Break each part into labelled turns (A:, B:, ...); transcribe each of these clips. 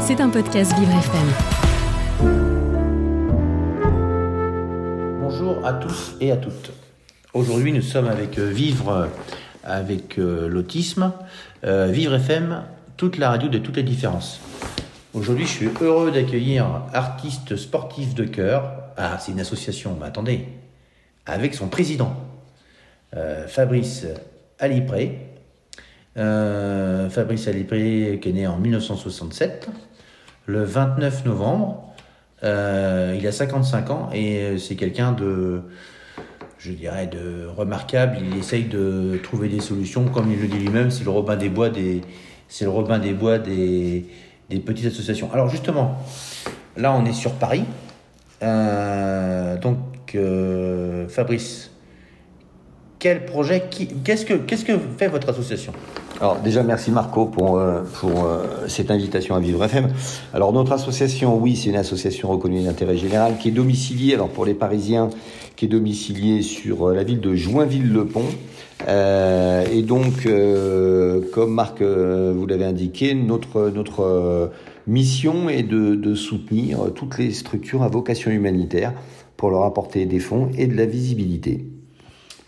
A: C'est un podcast Vivre FM.
B: Bonjour à tous et à toutes. Aujourd'hui, nous sommes avec euh, Vivre avec euh, l'autisme, euh, Vivre FM, toute la radio de toutes les différences. Aujourd'hui, je suis heureux d'accueillir Artiste Sportif de Cœur. Ah, c'est une association, mais attendez, avec son président, euh, Fabrice Alipré. Euh, Fabrice Alipré, qui est né en 1967, le 29 novembre. Euh, il a 55 ans et c'est quelqu'un de, je dirais, de remarquable. Il essaye de trouver des solutions, comme il le dit lui-même, c'est le Robin des Bois des, petites associations. Alors justement, là on est sur Paris. Euh, donc euh, Fabrice, quel projet, qu'est-ce que fait votre association?
C: Alors déjà merci Marco pour, euh, euh, cette invitation à Vivre FM. Alors notre association, oui, c'est une association reconnue d'intérêt général qui est domiciliée, alors pour les Parisiens, qui est domiciliée sur euh, la ville de Joinville-le-Pont. Et donc, comme Marc vous l'avez indiqué, notre, mission est de, de soutenir toutes les structures à vocation humanitaire pour leur apporter des fonds et de la visibilité.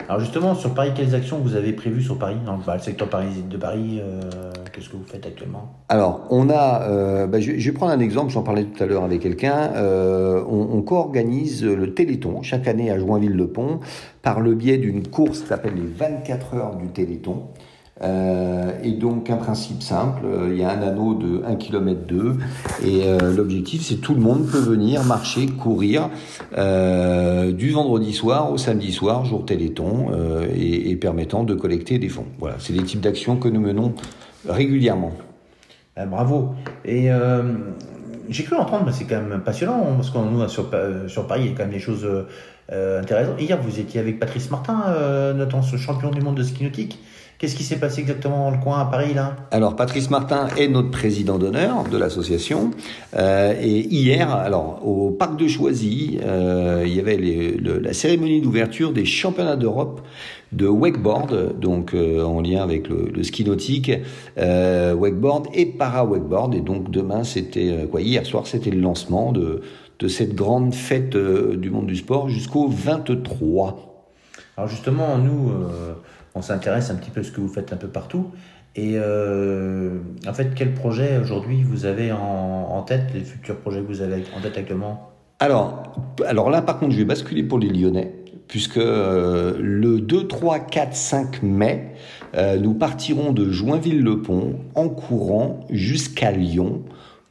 B: Alors justement, sur Paris, quelles actions vous avez prévues sur Paris, dans le, secteur parisien de Paris euh, Qu'est-ce que vous faites actuellement?
C: Alors, on a, euh, bah, je, je vais prendre un exemple, j'en parlais tout à l'heure avec quelqu'un, euh, on, on co-organise le Téléthon chaque année à Joinville-le-Pont par le biais d'une course qui s'appelle les 24 heures du Téléthon. Euh, et donc un principe simple, euh, il y a un anneau de 1 km 2 et euh, l'objectif c'est tout le monde peut venir marcher, courir du vendredi soir au samedi soir, jour Téléthon, et, et permettant de collecter des fonds. Voilà, c'est les types d'actions que nous menons régulièrement.
B: Ah, Bravo. Et j'ai cru entendre, mais c'est quand même passionnant, hein, parce qu'on nous sur, sur Paris, il y a quand même des choses intéressantes. Hier, vous étiez avec Patrice Martin, notre champion du monde de ski nautique. Qu'est-ce qui s'est passé exactement dans le coin à Paris là?
C: Alors, Patrice Martin est notre président d'honneur de l'association. Euh, et hier, alors, au parc de Choisy, euh, il y avait les- le- la cérémonie d'ouverture des championnats d'Europe de wakeboard, donc euh, en lien avec le, le ski nautique, wakeboard et para-wakeboard. Et donc, demain, c'était quoi Hier soir, c'était le lancement de, de cette grande fête du monde du sport jusqu'au 23.
B: Alors justement, nous, on s'intéresse un petit peu à ce que vous faites un peu partout. Et euh, en fait, quel projet aujourd'hui vous avez en, tête, les futurs projets que vous avez en tête actuellement?
C: Alors, alors là, par contre, je vais basculer pour les Lyonnais, puisque euh, le 2, 3, 4, 5 mai, euh, nous partirons de Joinville-le-Pont en courant jusqu'à Lyon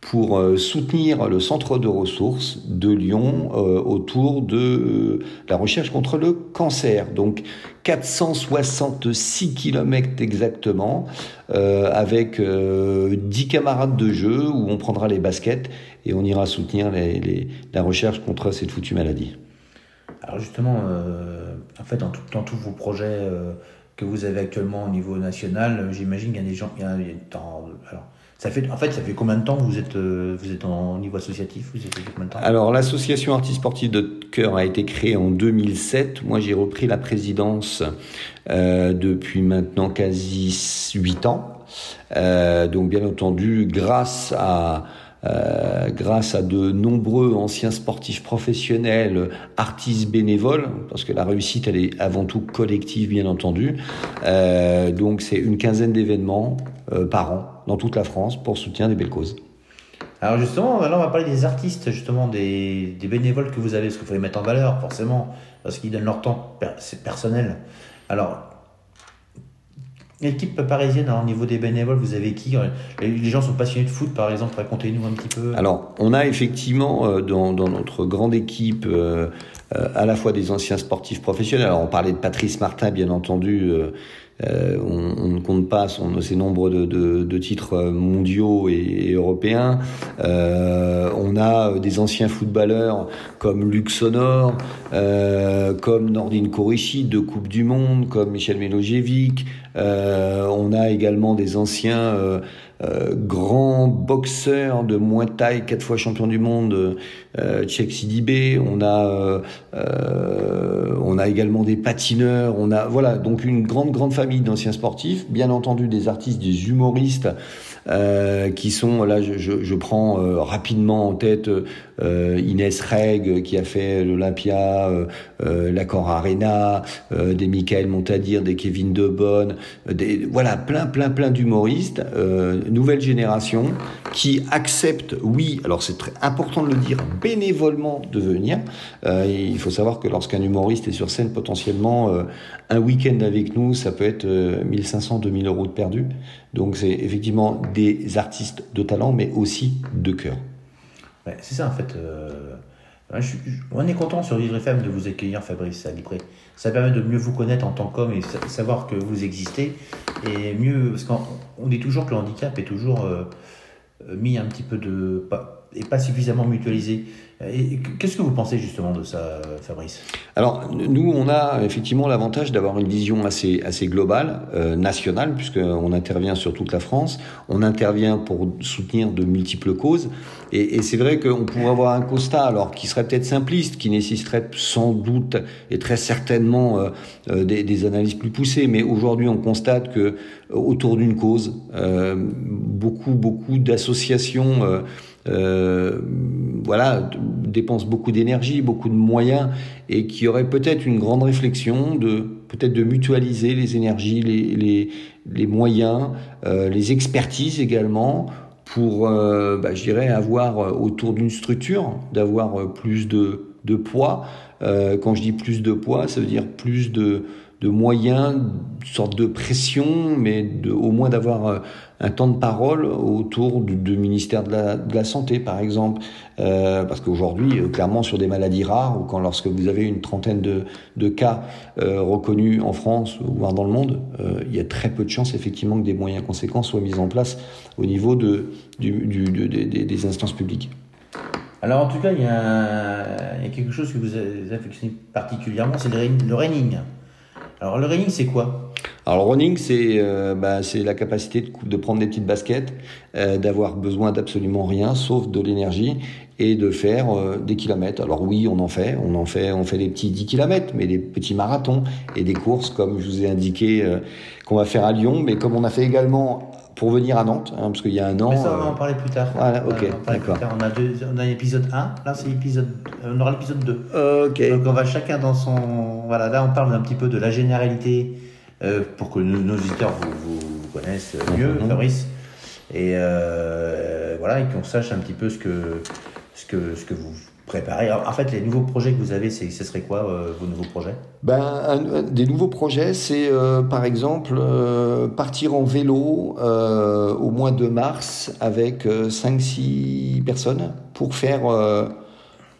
C: pour euh, soutenir le centre de ressources de Lyon euh, autour de euh, la recherche contre le cancer. Donc 466 kilomètres exactement, avec euh, 10 camarades de jeu où on prendra les baskets et on ira soutenir la recherche contre cette foutue maladie.
B: Alors justement, en fait, dans, tous vos projets que vous avez actuellement au niveau national, j'imagine qu'il y a des gens. il y a- alors, ça fait, en fait, ça fait combien de temps que vous êtes, euh, vous êtes en niveau associatif? Vous êtes combien de temps?
C: Alors l'association Artistes Sportifs de Cœur a été créée en 2007. Moi j'ai repris la présidence euh, depuis maintenant quasi 8 ans. Euh, donc bien entendu grâce à euh, grâce à de nombreux anciens sportifs professionnels, artistes bénévoles, parce que la réussite elle est avant tout collective bien entendu. Euh, donc c'est une quinzaine d'événements euh, par an dans toute la France pour soutien des belles causes.
B: Alors justement, maintenant, on va parler des artistes, justement, des, des bénévoles que vous avez, parce qu'il faut les mettre en valeur, forcément, parce qu'ils donnent leur temps, c'est personnel. Alors, l'équipe parisienne, au niveau des bénévoles, vous avez qui les, les gens sont passionnés de foot, par exemple, racontez-nous un petit peu.
C: Alors, on a effectivement euh, dans, notre grande équipe euh, euh, à la fois des anciens sportifs professionnels. Alors, on parlait de Patrice Martin, bien entendu. euh, euh, on, ne compte pas son, ses nombres de, titres euh, mondiaux et, européens. Euh, on a des anciens footballeurs comme Luc Sonor, euh, comme Nordine Korishi de Coupe du Monde, comme Michel Milojevic. Euh, on a également des anciens euh, grand boxeur de Muay Thai, quatre fois champion du monde, euh, Tchèque Sidibé. On a, on a également des patineurs. On a, voilà, donc une grande, grande famille d'anciens sportifs. Bien entendu, des artistes, des humoristes. Euh, qui sont là, je, je, je prends euh, rapidement en tête euh, Inès Reg qui a fait l'Olympia, l'Accord Arena, des Michael Montadir, des Kevin Debonne, des voilà plein plein plein d'humoristes, nouvelle génération qui acceptent, oui, alors c'est très important de le dire, bénévolement de venir. il faut savoir que lorsqu'un humoriste est sur scène, potentiellement un week-end avec nous, ça peut être 1500, 2000 euros de perdu. Donc c'est effectivement des artistes de talent, mais aussi de cœur.
B: c'est ça en fait. Euh, on est content sur Vivre FM de vous accueillir, Fabrice Alipré. Ça permet de mieux vous connaître en tant qu'homme et savoir que vous existez. Et mieux, parce qu'on dit toujours que le handicap est toujours euh, mis un petit peu de. Et pas suffisamment mutualisé. Qu'est-ce que vous pensez justement de ça, Fabrice?
C: Alors, nous, on a effectivement l'avantage d'avoir une vision assez, assez globale, euh, nationale, puisqu'on intervient sur toute la France. On intervient pour soutenir de multiples causes. Et, c'est vrai qu'on pourrait avoir un constat, alors qui serait peut-être simpliste, qui nécessiterait sans doute et très certainement euh, euh des, analyses plus poussées. Mais aujourd'hui, on constate que autour d'une cause, euh, beaucoup, beaucoup d'associations euh, voilà, dépensent beaucoup d'énergie, beaucoup de moyens, et qui aurait peut-être une grande réflexion de peut-être de mutualiser les énergies, les, les, les moyens, euh, les expertises également, pour, euh, bah, je dirais, avoir autour d'une structure, d'avoir plus de, de poids. Quand je dis plus de poids, ça veut dire plus de, de moyens, sorte de pression, mais au moins d'avoir un temps de parole autour du, ministère de la, Santé, par exemple. Euh, parce qu'aujourd'hui, euh, clairement, sur des maladies rares, ou quand lorsque vous avez une trentaine de, cas euh, reconnus en France, voire dans le monde, euh, il y a très peu de chances, effectivement, que des moyens conséquents soient mis en place au niveau des instances publiques.
B: Alors, en tout cas, il y, a, quelque chose que vous affectionnez particulièrement, c'est le, le running. Alors, le running, c'est quoi?
C: Alors running, c'est euh, bah, c'est la capacité de, prendre des petites baskets, euh, d'avoir besoin d'absolument rien, sauf de l'énergie, et de faire euh, des kilomètres. Alors oui, on en fait, on en fait, on fait des petits 10 kilomètres, mais des petits marathons et des courses, comme je vous ai indiqué, qu'on va faire à Lyon, mais comme on a fait également pour venir à Nantes, hein, parce qu'il y a un an.
B: Mais ça, on va en parler plus tard.
C: Voilà, ok, d'accord.
B: On a, deux, on a l'épisode 1, là c'est l'épisode, on aura l'épisode 2.
C: Ok.
B: Donc on va chacun dans son, voilà, là on parle un petit peu de la généralité euh, pour que nos, nos auditeurs vous, vous, connaissent mieux, mm -hmm. Fabrice. Et euh, voilà, et qu'on sache un petit peu ce que, ce que, ce que vous préparez. Alors, en fait, les nouveaux projets que vous avez, ce serait quoi euh, vos nouveaux projets?
C: Ben, Des nouveaux projets, c'est euh, par exemple euh, partir en vélo au mois de mars avec 5-6 personnes pour faire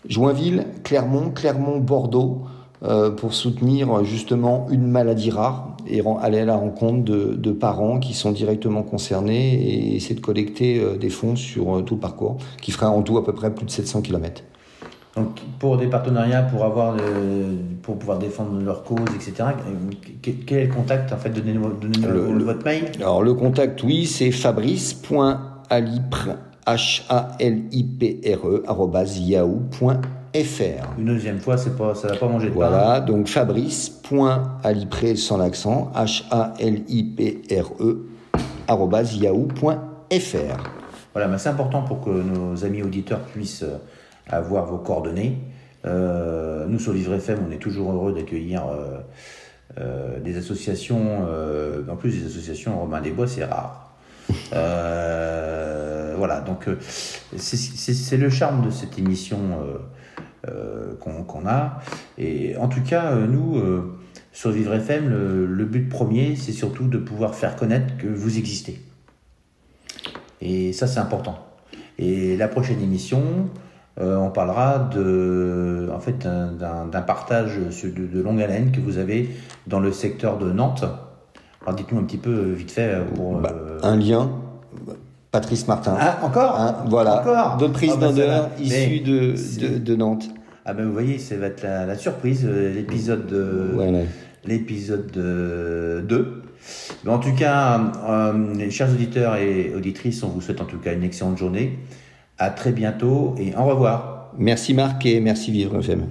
C: Joinville, Clermont, Clermont-Bordeaux pour soutenir justement une maladie rare et aller à la rencontre de, parents qui sont directement concernés et essayer de collecter des fonds sur tout le parcours, qui fera en tout à peu près plus de 700 km.
B: Donc pour des partenariats, pour avoir le, pour pouvoir défendre leur cause, etc. Quel est le contact en fait Donnez-nous donnez votre mail?
C: Alors le contact, oui, c'est fabrice.alipre h a l i p r e yahoo.fr.
B: Une deuxième fois, c'est pas, ça va pas manger de
C: Voilà,
B: pain.
C: donc fabrice.alipré sans l'accent, H-A-L-I-P-R-E, yahoo.fr.
B: Voilà, mais c'est important pour que nos amis auditeurs puissent avoir vos coordonnées. Euh, nous, sur Vivre FM, on est toujours heureux d'accueillir euh, euh, des associations, en plus des associations Romain des Bois, c'est rare. voilà, donc c'est le charme de cette émission qu'on qu a. Et en tout cas, nous, sur Vivre FM, le, le but premier, c'est surtout de pouvoir faire connaître que vous existez. Et ça, c'est important. Et la prochaine émission, euh, on parlera de, en fait, d'un partage de, de, longue haleine que vous avez dans le secteur de Nantes. Alors, dites-nous un petit peu vite fait pour.
C: Bah, un lien Patrice Martin.
B: Ah, encore
C: Voilà.
B: Encore
C: Deux prises ah, bah, issues de, de, de, Nantes.
B: Ah ben vous voyez, ça va être la, la surprise, l'épisode de...
C: Ouais, ouais.
B: L'épisode 2. Mais en tout cas, euh, chers auditeurs et auditrices, on vous souhaite en tout cas une excellente journée. À très bientôt et au revoir.
C: Merci Marc et merci Vivre FM.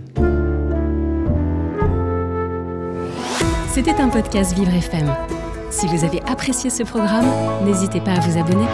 A: C'était un podcast Vivre FM. Si vous avez apprécié ce programme, n'hésitez pas à vous abonner.